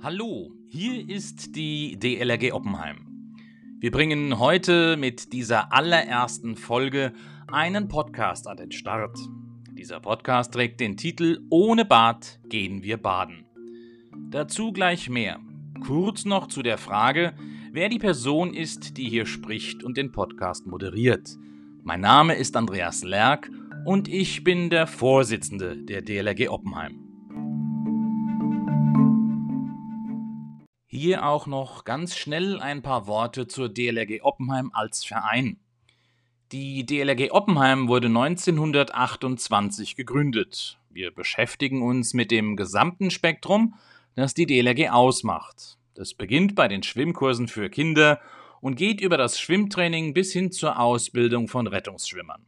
Hallo, hier ist die DLRG Oppenheim. Wir bringen heute mit dieser allerersten Folge einen Podcast an den Start. Dieser Podcast trägt den Titel Ohne Bad gehen wir baden. Dazu gleich mehr. Kurz noch zu der Frage, wer die Person ist, die hier spricht und den Podcast moderiert. Mein Name ist Andreas Lerck und ich bin der Vorsitzende der DLRG Oppenheim. Hier auch noch ganz schnell ein paar Worte zur DLRG Oppenheim als Verein. Die DLRG Oppenheim wurde 1928 gegründet. Wir beschäftigen uns mit dem gesamten Spektrum, das die DLRG ausmacht. Das beginnt bei den Schwimmkursen für Kinder und geht über das Schwimmtraining bis hin zur Ausbildung von Rettungsschwimmern.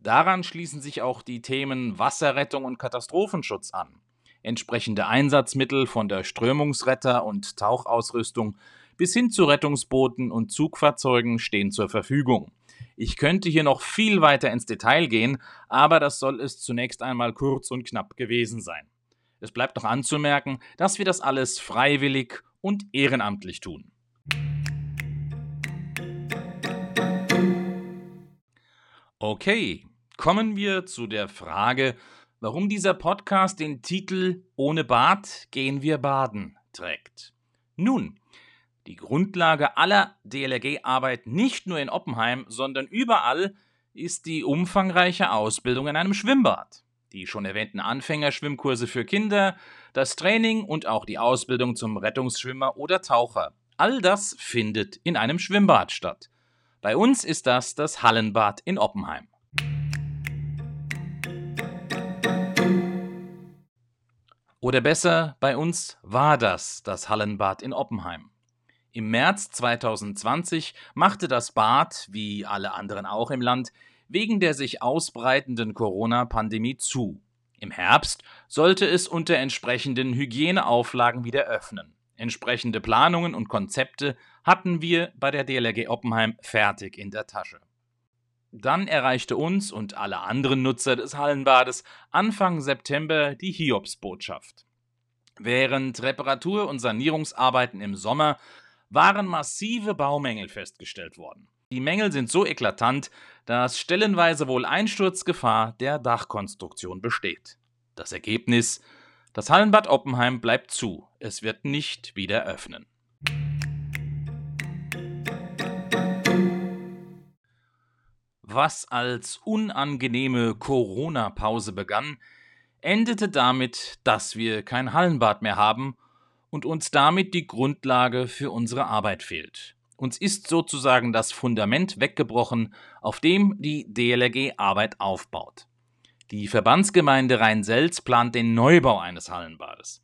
Daran schließen sich auch die Themen Wasserrettung und Katastrophenschutz an. Entsprechende Einsatzmittel von der Strömungsretter- und Tauchausrüstung bis hin zu Rettungsbooten und Zugfahrzeugen stehen zur Verfügung. Ich könnte hier noch viel weiter ins Detail gehen, aber das soll es zunächst einmal kurz und knapp gewesen sein. Es bleibt noch anzumerken, dass wir das alles freiwillig und ehrenamtlich tun. Okay, kommen wir zu der Frage, warum dieser Podcast den Titel Ohne Bad gehen wir baden trägt. Nun, die Grundlage aller DLRG-Arbeit nicht nur in Oppenheim, sondern überall ist die umfangreiche Ausbildung in einem Schwimmbad. Die schon erwähnten Anfängerschwimmkurse für Kinder, das Training und auch die Ausbildung zum Rettungsschwimmer oder Taucher. All das findet in einem Schwimmbad statt. Bei uns ist das das Hallenbad in Oppenheim. Oder besser, bei uns war das das Hallenbad in Oppenheim. Im März 2020 machte das Bad, wie alle anderen auch im Land, wegen der sich ausbreitenden Corona-Pandemie zu. Im Herbst sollte es unter entsprechenden Hygieneauflagen wieder öffnen. Entsprechende Planungen und Konzepte hatten wir bei der DLRG Oppenheim fertig in der Tasche. Dann erreichte uns und alle anderen Nutzer des Hallenbades Anfang September die Hiobsbotschaft. Während Reparatur- und Sanierungsarbeiten im Sommer waren massive Baumängel festgestellt worden. Die Mängel sind so eklatant, dass stellenweise wohl Einsturzgefahr der Dachkonstruktion besteht. Das Ergebnis das Hallenbad Oppenheim bleibt zu. Es wird nicht wieder öffnen. Was als unangenehme Corona-Pause begann, endete damit, dass wir kein Hallenbad mehr haben und uns damit die Grundlage für unsere Arbeit fehlt. Uns ist sozusagen das Fundament weggebrochen, auf dem die DLRG Arbeit aufbaut. Die Verbandsgemeinde Rhein-Selz plant den Neubau eines Hallenbades.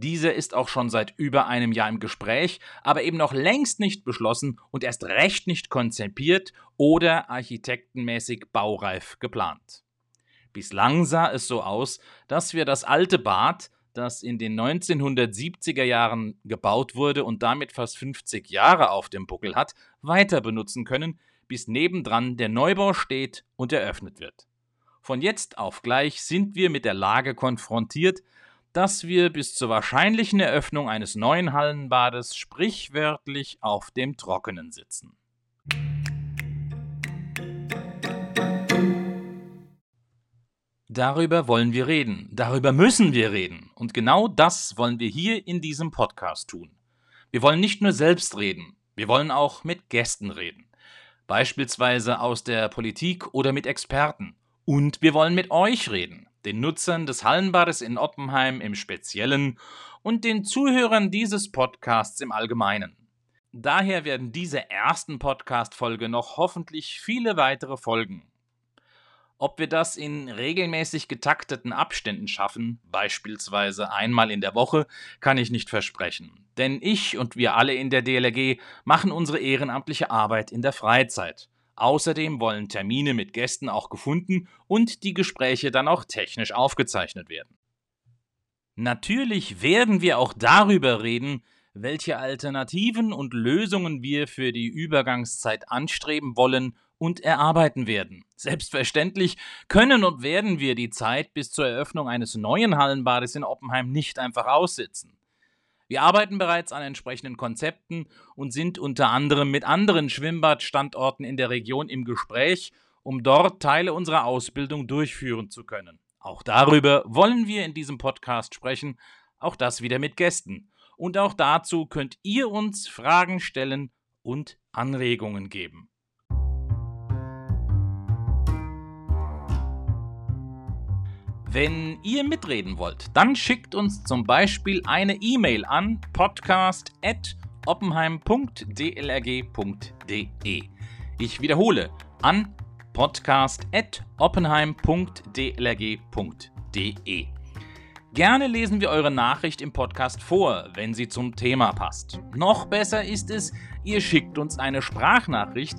Dieser ist auch schon seit über einem Jahr im Gespräch, aber eben noch längst nicht beschlossen und erst recht nicht konzipiert oder architektenmäßig baureif geplant. Bislang sah es so aus, dass wir das alte Bad, das in den 1970er Jahren gebaut wurde und damit fast 50 Jahre auf dem Buckel hat, weiter benutzen können, bis nebendran der Neubau steht und eröffnet wird. Von jetzt auf gleich sind wir mit der Lage konfrontiert, dass wir bis zur wahrscheinlichen Eröffnung eines neuen Hallenbades sprichwörtlich auf dem Trockenen sitzen. Darüber wollen wir reden, darüber müssen wir reden, und genau das wollen wir hier in diesem Podcast tun. Wir wollen nicht nur selbst reden, wir wollen auch mit Gästen reden, beispielsweise aus der Politik oder mit Experten. Und wir wollen mit euch reden, den Nutzern des Hallenbades in Oppenheim im Speziellen und den Zuhörern dieses Podcasts im Allgemeinen. Daher werden diese ersten Podcast-Folge noch hoffentlich viele weitere folgen. Ob wir das in regelmäßig getakteten Abständen schaffen, beispielsweise einmal in der Woche, kann ich nicht versprechen. Denn ich und wir alle in der DLRG machen unsere ehrenamtliche Arbeit in der Freizeit. Außerdem wollen Termine mit Gästen auch gefunden und die Gespräche dann auch technisch aufgezeichnet werden. Natürlich werden wir auch darüber reden, welche Alternativen und Lösungen wir für die Übergangszeit anstreben wollen und erarbeiten werden. Selbstverständlich können und werden wir die Zeit bis zur Eröffnung eines neuen Hallenbades in Oppenheim nicht einfach aussitzen. Wir arbeiten bereits an entsprechenden Konzepten und sind unter anderem mit anderen Schwimmbadstandorten in der Region im Gespräch, um dort Teile unserer Ausbildung durchführen zu können. Auch darüber wollen wir in diesem Podcast sprechen, auch das wieder mit Gästen. Und auch dazu könnt ihr uns Fragen stellen und Anregungen geben. Wenn ihr mitreden wollt, dann schickt uns zum Beispiel eine E-Mail an podcast.oppenheim.dlrg.de. Ich wiederhole, an podcast.oppenheim.dlrg.de. Gerne lesen wir eure Nachricht im Podcast vor, wenn sie zum Thema passt. Noch besser ist es, ihr schickt uns eine Sprachnachricht,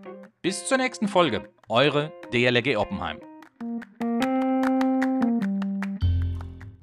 Bis zur nächsten Folge. Eure DLG Oppenheim.